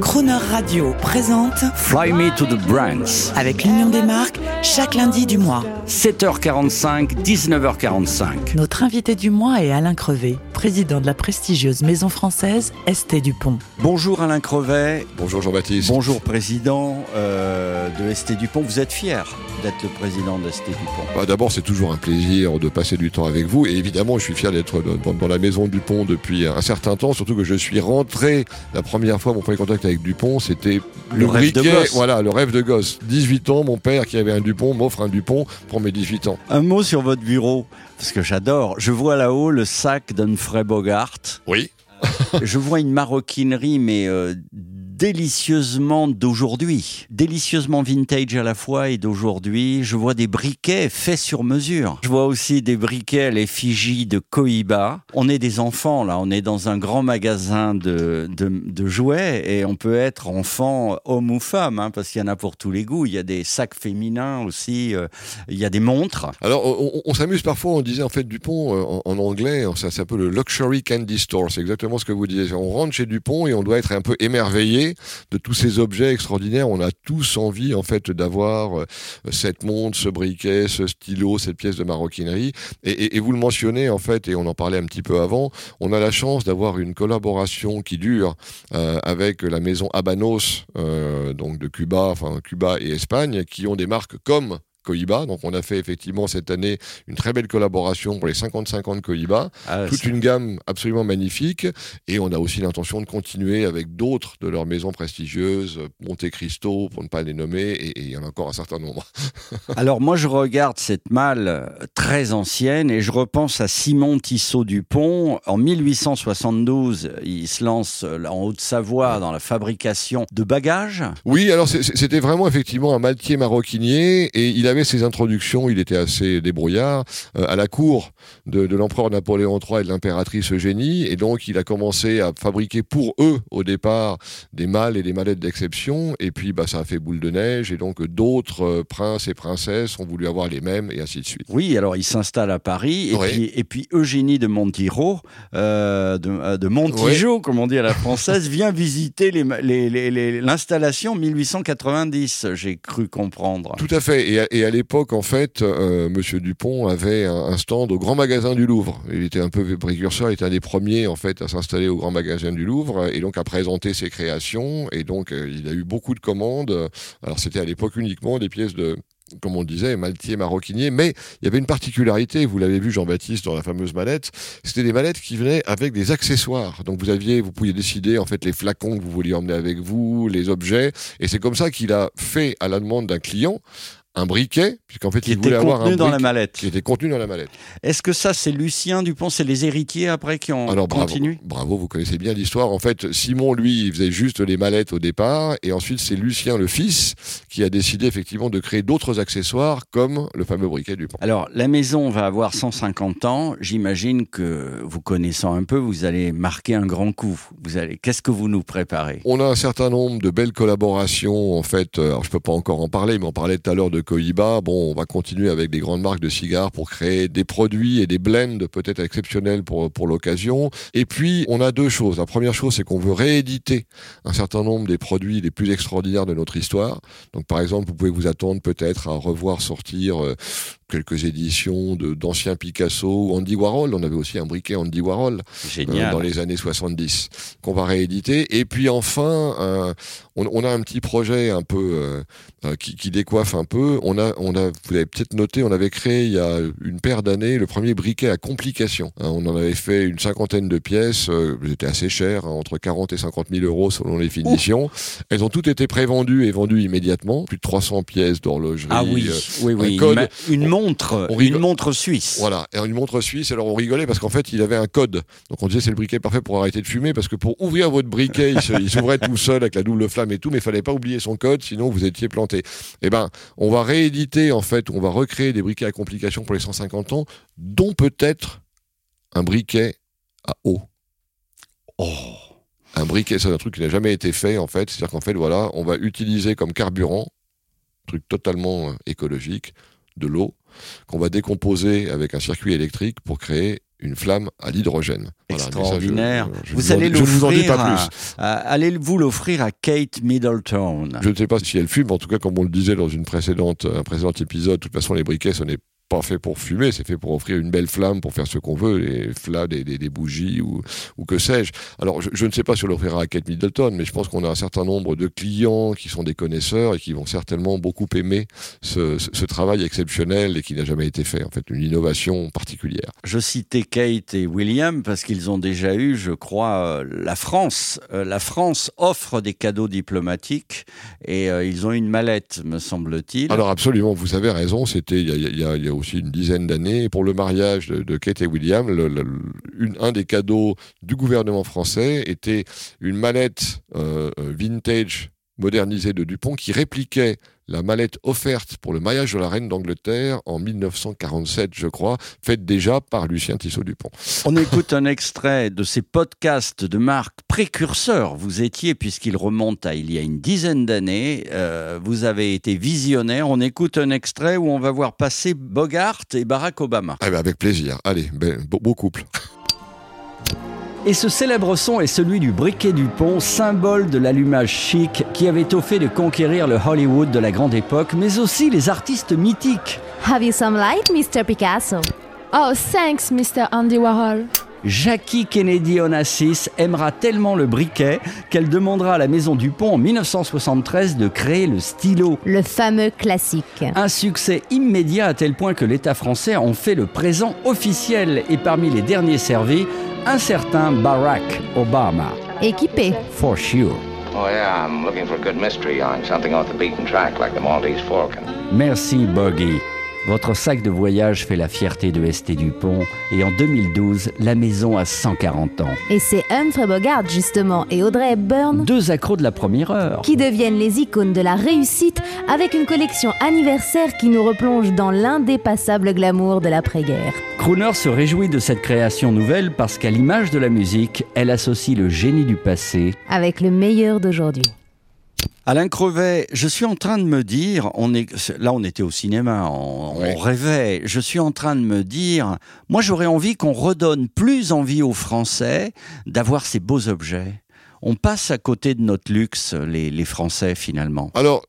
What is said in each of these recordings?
Crooner Radio présente Fly Me to the Brands. avec l'Union des marques chaque lundi du mois. 7h45, 19h45. Notre invité du mois est Alain Crevet, président de la prestigieuse maison française ST Dupont. Bonjour Alain Crevet. Bonjour Jean-Baptiste. Bonjour président euh, de ST Dupont. Vous êtes fier d'être le président de ST Dupont Bah, D'abord, c'est toujours un plaisir de passer du temps avec vous. Et évidemment, je suis fier d'être dans, dans la maison Dupont depuis un certain temps. Surtout que je suis rentré la première fois, mon premier contact avec Dupont, c'était Le rêve de briquet. gosse. Voilà, le rêve de gosse. 18 ans, mon père qui avait un Dupont m'offre un Dupont pour mes 18 ans. Un mot sur votre bureau, parce que j'adore. Je vois là-haut le sac d'Humphrey Bogart. Oui. Je vois une maroquinerie, mais euh, délicieusement d'aujourd'hui. Délicieusement vintage à la fois et d'aujourd'hui. Je vois des briquets faits sur mesure. Je vois aussi des briquets à l'effigie de Cohiba. On est des enfants, là. On est dans un grand magasin de, de, jouets et on peut être enfant, homme ou femme, hein, parce qu'il y en a pour tous les goûts. Il y a des sacs féminins aussi. euh, il y a des montres. Alors, on s'amuse parfois, on disait en fait Dupont euh, en, en anglais, ça s'appelle le luxury candy store. C'est exactement ce que vous disiez. On rentre chez Dupont et on doit être un peu émerveillé de tous ces objets extraordinaires. On a tous envie en fait d'avoir euh, cette montre, ce briquet, ce stylo, cette pièce de maroquinerie. Et, vous le mentionnez en fait, et on en parlait un petit peu avant. On a la chance d'avoir une collaboration qui dure euh, avec la maison Habanos, euh, donc de Cuba, enfin Cuba et Espagne, qui ont des marques comme Cohiba. Donc on a fait effectivement cette année une très belle collaboration pour les 55 ans de Cohiba. Ah, Toute c'est- une gamme absolument magnifique. Et on a aussi l'intention de continuer avec d'autres de leurs maisons prestigieuses, Monte Cristo, pour ne pas les nommer, et il y en a encore un certain nombre. Alors moi je regarde cette malle euh, très ancienne et je repense à Simon Tissot Dupont. En 1872, il se lance euh, en Haute-Savoie dans la fabrication de bagages. Oui, alors c'était vraiment effectivement un maltier maroquinier et il avait ses introductions, il était assez débrouillard, euh, à la cour de, de l'empereur Napoléon III et de l'impératrice Eugénie et donc il a commencé à fabriquer pour eux au départ des malles et des mallettes d'exception et puis bah, ça a fait boule de neige et donc d'autres euh, princes et princesses ont voulu avoir les mêmes et ainsi de suite. Oui, alors il s'installe à Paris et, Oui. puis, et puis Eugénie de Montiro, euh, de, euh, de Montijo, comme on dit à la française, vient visiter les ma- les- les- les- l'installation 1890, j'ai cru comprendre. Tout à fait. Et et à l'époque, en fait, euh, Monsieur Dupont avait un, stand au Grand Magasin du Louvre. Il était un peu précurseur, il était un des premiers en fait à s'installer au Grand Magasin du Louvre et donc à présenter ses créations. Et donc, euh, il a eu beaucoup de commandes. Alors, c'était à l'époque uniquement des pièces de comme on disait, maltier, maroquinier, mais il y avait une particularité, vous l'avez vu Jean-Baptiste dans la fameuse mallette, c'était des mallettes qui venaient avec des accessoires. Donc vous aviez, vous pouviez décider en fait les flacons que vous vouliez emmener avec vous, les objets, et c'est comme ça qu'il a fait à la demande d'un client un briquet, puisqu'en fait Qui il était voulait avoir contenu un dans la mallette. qui était contenu dans la mallette. Est-ce que ça, c'est Lucien Dupont, c'est les héritiers après qui ont Alors bravo, continué bravo, vous connaissez bien l'histoire. En fait, Simon, lui, il faisait juste les mallettes au départ, et ensuite c'est Lucien, le fils, qui a décidé effectivement de créer d'autres accessoires comme le fameux briquet du pont. Alors, la maison va avoir 150 ans. J'imagine que, vous connaissant un peu, vous allez marquer un grand coup. Vous allez, qu'est-ce que vous nous préparez? On a un certain nombre de belles collaborations, en fait. euh, Alors, je peux pas encore en parler, mais on parlait tout à l'heure de Cohiba. Bon, on va continuer avec des grandes marques de cigares pour créer des produits et des blends peut-être exceptionnels pour, pour l'occasion. Et puis, on a deux choses. La première chose, c'est qu'on veut rééditer un certain nombre des produits les plus extraordinaires de notre histoire. Donc, par exemple, vous pouvez vous attendre peut-être à revoir sortir euh, quelques éditions de d'anciens Picasso ou Andy Warhol. On avait aussi un briquet Andy Warhol euh, dans les années 70 qu'on va rééditer. Et puis enfin, euh, on, on a un petit projet un peu euh, qui, qui décoiffe un peu. On a, on a, vous l'avez peut-être noté, on avait créé il y a une paire d'années le premier briquet à complication. Hein, on en avait fait une cinquantaine de pièces. Euh, elles étaient assez chères, hein, entre 40 et 50 000 euros selon les finitions. Elles ont toutes été prévendues et vendues immédiatement. Plus de 300 pièces d'horlogerie. Ah oui, euh, oui, oui. un Une, code. ma- une montre, On une montre suisse. Voilà, et une montre suisse, alors on rigolait parce qu'en fait il avait un code. Donc on disait c'est le briquet parfait pour arrêter de fumer parce que pour ouvrir votre briquet, il s'ouvrait tout seul avec la double flamme et tout, mais il fallait pas oublier son code, sinon vous étiez planté. Eh ben, on va rééditer en fait, on va recréer des briquets à complications pour les 150 ans, dont peut-être un briquet à eau. Oh. Un briquet, c'est un truc qui n'a jamais été fait en fait. C'est-à-dire qu'en fait, voilà, on va utiliser comme carburant, truc totalement euh, écologique, de l'eau qu'on va décomposer avec un circuit électrique pour créer une flamme à l'hydrogène. Extraordinaire. vous allez l'offrir allez-vous l'offrir à Kate Middleton? Je ne sais pas si elle fume, en tout cas, comme on le disait dans une précédente, un précédent épisode, de toute façon, les briquets, ce n'est pas fait pour fumer, c'est fait pour offrir une belle flamme, pour faire ce qu'on veut, les flammes, des, des, bougies ou, ou que sais-je. Alors, je, ne sais pas si on l'offrira à Kate Middleton, mais je pense qu'on a un certain nombre de clients qui sont des connaisseurs et qui vont certainement beaucoup aimer ce, ce, travail exceptionnel et qui n'a jamais été fait, en fait, une innovation particulière. Je citais Kate et William parce qu'ils ont déjà eu, je crois, euh, la France. Euh, la France offre des cadeaux diplomatiques et euh, ils ont une mallette, me semble-t-il. Alors absolument, vous avez raison, c'était il y a, il y a, il y a aussi une dizaine d'années. Pour le mariage de, Kate et William, un des cadeaux du gouvernement français était une mallette euh, euh, vintage modernisée de Dupont qui répliquait la mallette offerte pour le mariage de la reine d'Angleterre en 1947, je crois, faite déjà par Lucien Tissot-Dupont. On écoute un extrait de ces podcasts de marque précurseurs. Vous étiez, puisqu'il remonte à il y a une dizaine d'années, euh, vous avez été visionnaire. On écoute un extrait où on va voir passer Bogart et Barack Obama. Eh ben, avec plaisir. Allez, ben, beau couple. Et ce célèbre son est celui du briquet du pont, symbole de l'allumage chic qui avait au fait de conquérir le Hollywood de la grande époque, mais aussi les artistes mythiques. Have you some light, Mr. Picasso? Oh, thanks, Mr. Andy Warhol. Jackie Kennedy Onassis aimera tellement le briquet qu'elle demandera à la Maison du Pont en 1973 de créer le stylo. Le fameux classique. Un succès immédiat à tel point que l'État français en fait le présent officiel et parmi les derniers servis, un certain Barack Obama. Équipé. For sure. Oh yeah, I'm looking for a good mystery on something off the beaten track like the Maltese Falcon. Merci, Buggy. Votre sac de voyage fait la fierté de ST Dupont et en 2012, la maison a 140 ans. Et c'est Humphrey Bogart justement et Audrey Hepburn, deux accros de la première heure, qui deviennent les icônes de la réussite avec une collection anniversaire qui nous replonge dans l'indépassable glamour de l'après-guerre. Crooner se réjouit de cette création nouvelle parce qu'à l'image de la musique, elle associe le génie du passé avec le meilleur d'aujourd'hui. Alain Crevet, je suis en train de me dire, on est, là on était au cinéma, on, rêvait, je suis en train de me dire, moi j'aurais envie qu'on redonne plus envie aux Français d'avoir ces beaux objets. On passe à côté de notre luxe, les, Français, finalement. Alors,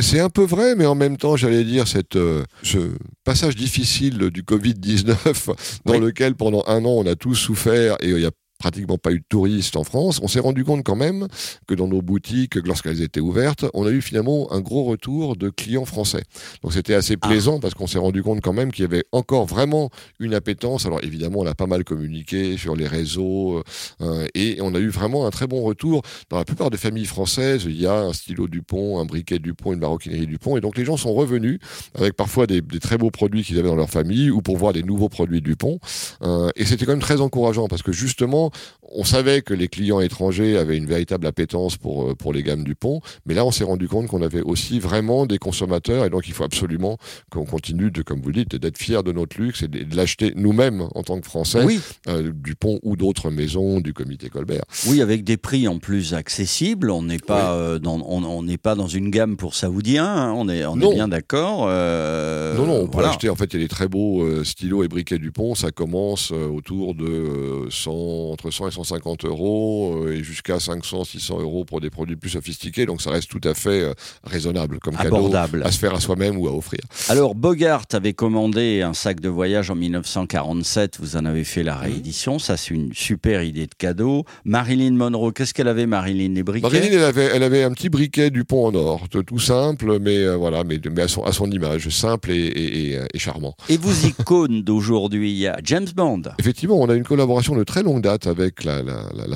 c'est un peu vrai, mais en même temps, j'allais dire, cette, euh, ce passage difficile du Covid-19, dans lequel pendant un an, on a tous souffert, et il y a pratiquement pas eu de touristes en France, on s'est rendu compte quand même que dans nos boutiques, lorsqu'elles étaient ouvertes, on a eu finalement un gros retour de clients français. Donc c'était assez ah. plaisant parce qu'on s'est rendu compte quand même qu'il y avait encore vraiment une appétence. Alors évidemment, on a pas mal communiqué sur les réseaux euh, et on a eu vraiment un très bon retour. Dans la plupart des familles françaises, il y a un stylo Dupont, un briquet Dupont, une maroquinerie Dupont et donc les gens sont revenus avec parfois des, très beaux produits qu'ils avaient dans leur famille ou pour voir des nouveaux produits Dupont. Euh, et c'était quand même très encourageant parce que justement, on savait que les clients étrangers avaient une véritable appétence pour, euh, pour les gammes du pont, mais là on s'est rendu compte qu'on avait aussi vraiment des consommateurs et donc il faut absolument qu'on continue de, comme vous dites, d'être fiers de notre luxe et de, l'acheter nous-mêmes en tant que Français, oui. euh, du pont ou d'autres maisons du comité Colbert. Oui, avec des prix en plus accessibles, on n'est pas, euh, dans, on n'est pas dans une gamme pour saoudiens, hein. on est, on est bien d'accord. Euh, non, non, on peut acheter, en fait il y a des très beaux stylos et briquets du pont, ça commence autour de 100, entre 100 et 150 euros euh, et jusqu'à 500, 600 euros pour des produits plus sophistiqués. Donc ça reste tout à fait euh, raisonnable comme Abordable. cadeau à se faire à soi-même ou à offrir. Alors Bogart avait commandé un sac de voyage en 1947. Vous en avez fait la réédition. Ça c'est une super idée de cadeau. Marilyn Monroe, qu'est-ce qu'elle avait Marilyn Les briquets? Marilyn, elle avait, elle avait un petit briquet du pont en or, tout simple, mais euh, voilà, mais, mais à, son, à, son, image, simple et, et, et, charmant. Et vous icônes d'aujourd'hui, il y a James Bond. Effectivement, on a une collaboration de très longue date avec la,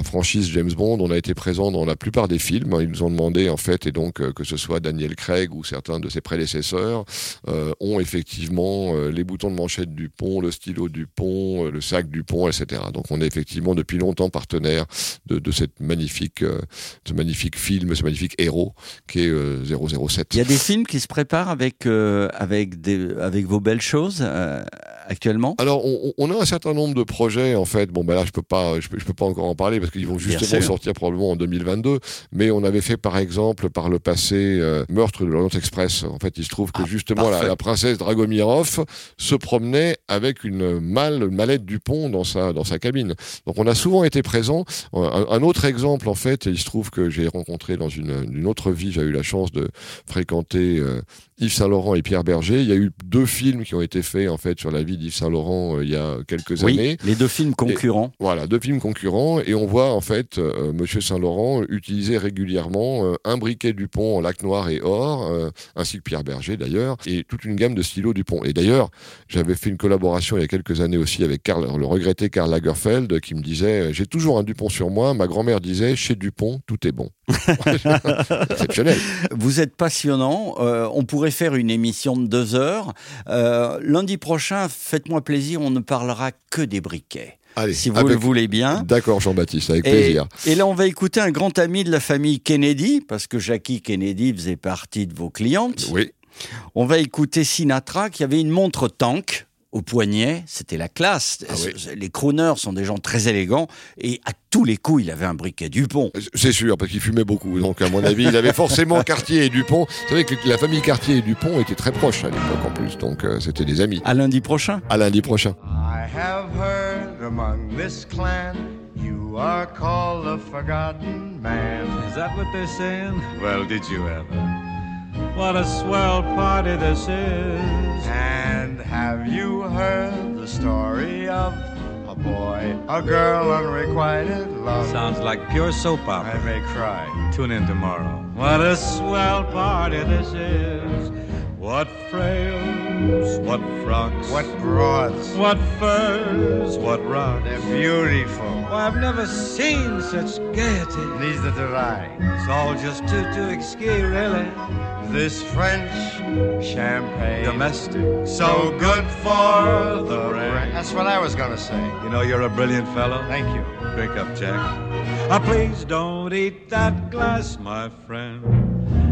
franchise James Bond. On a été présent dans la plupart des films. Ils nous ont demandé, en fait, et donc euh, que ce soit Daniel Craig ou certains de ses prédécesseurs, euh, ont effectivement euh, les boutons de manchette du pont, le stylo du pont, le sac du pont, etc. Donc on est effectivement depuis longtemps partenaire de, cette magnifique, ce magnifique film, ce magnifique héros qui est 007. Il y a des films qui se préparent avec, avec vos belles choses actuellement Alors, on, on, a un certain nombre de projets, en fait. Bon, ben là, je peux pas, je peux, je peux pas encore en parler parce qu'ils vont justement sortir probablement en 2022. Mais on avait fait, par exemple, par le passé, euh, Meurtre de l'Orient Express. En fait, il se trouve que ah, justement, la, la, princesse Dragomirov se promenait avec une malle, une mallette du pont dans sa, dans sa cabine. Donc, on a souvent été présent. Un, un autre exemple, en fait, il se trouve que j'ai rencontré dans une, une, autre vie, j'ai eu la chance de fréquenter euh, Yves Saint-Laurent et Pierre Berger. Il y a eu deux films qui ont été faits en fait sur la vie d'Yves Saint-Laurent euh, il y a quelques oui, années. Les deux films concurrents. voilà, deux films concurrents et on voit en fait euh, Monsieur Saint-Laurent utiliser régulièrement euh, un briquet Dupont en lac noir et or, euh, ainsi que Pierre Berger d'ailleurs, et toute une gamme de stylos Dupont. Et d'ailleurs, j'avais fait une collaboration il y a quelques années aussi avec Karl, le regretté Karl Lagerfeld qui me disait j'ai toujours un Dupont sur moi. Ma grand-mère disait chez Dupont tout est bon. Exceptionnel. Vous êtes passionnant. Euh, on pourrait faire une émission de deux heures. Euh, lundi prochain, faites-moi plaisir, on ne parlera que des briquets. Allez, si vous le voulez bien. D'accord, Jean-Baptiste, avec plaisir. Et là, on va écouter un grand ami de la famille Kennedy, parce que Jackie Kennedy faisait partie de vos clientes. Oui. On va écouter Sinatra, qui avait une montre tank au poignet, c'était la classe. Ah oui. Les crooners sont des gens très élégants et à tous les coups, il avait un briquet Dupont. C'est sûr, parce qu'il fumait beaucoup. Donc, à mon avis, il avait forcément Cartier et Dupont. Vous savez que la famille Cartier et Dupont étaient très proches à l'époque en plus. Donc, euh, c'était des amis. À lundi prochain. À lundi prochain. I have heard among this clan you are called the forgotten man. Is that what they're saying? Well, did you ever? What a swell party this is. And have you heard the story of a boy, a girl, unrequited love? Sounds like pure soap opera. I may cry. Tune in tomorrow. What a swell party this is. What what frocks, What broads? what furs, what rocks. They're beautiful. Why, I've never seen such gaiety. Neither did I. It's all just too, too exquis, really. This French champagne. Domestic. So good for the brain. brain. That's what I was gonna say. You know you're a brilliant fellow. Thank you. Drink up, Jack. Ah, please don't eat that glass, my friend.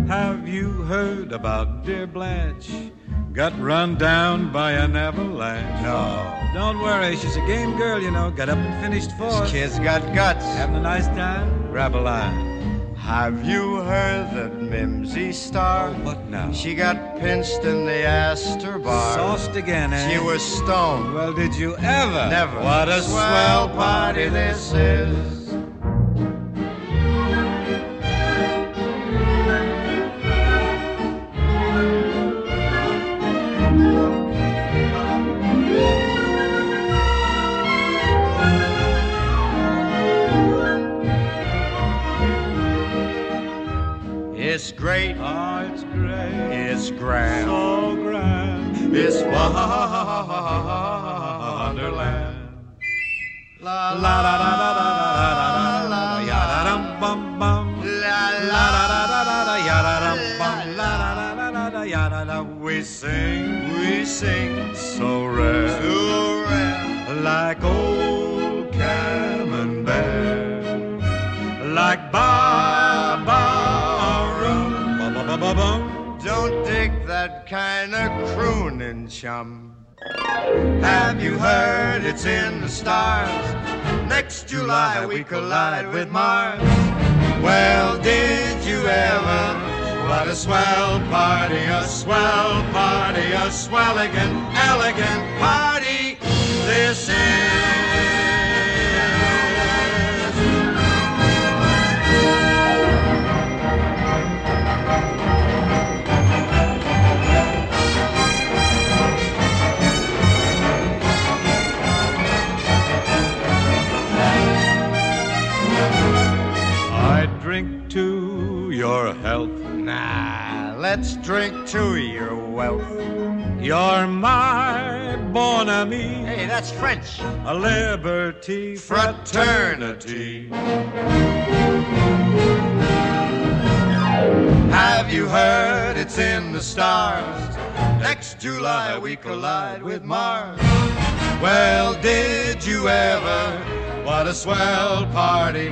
Have you heard about dear Blanche? Got run down by an avalanche. No. Don't worry, she's a game girl, you know. Got up and finished This fourth. kid's got guts. Having a nice time? Grab a line. Have you heard that Mimsy Star? Oh, what now? She got pinched in the Astor bar. Sauced again, eh? She was stoned. Well, did you ever? Never. What a swell party this is. It's great. Oh, it's great. It's grand. So grand. It's Wonderland. La La da da da da da da da da ya da da. We sing, We sing so rare, to rare. like old camembert, like ba ba rum, ba ba ba ba bum. Don't dig that kind of crooning, chum. Have you heard it's in the stars? Next July we collide with Mars. Well, did you ever? A swell party, a swell party, a swelligan, elegant party. This is. Drink to your health. Nah, let's drink to your wealth. You're my bon ami. Hey, that's French. a liberty Fraternity. Have you heard it's in the stars? Next July we collide with Mars. Well, did you ever? What a swell party!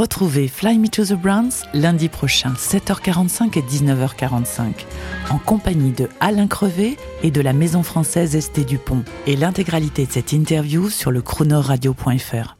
Retrouvez Fly Me to the Browns lundi prochain, 7h45 et 19h45, en compagnie de Alain Crevet et de la maison française Esté Dupont, et l'intégralité de cette interview sur le chronoradio.fr.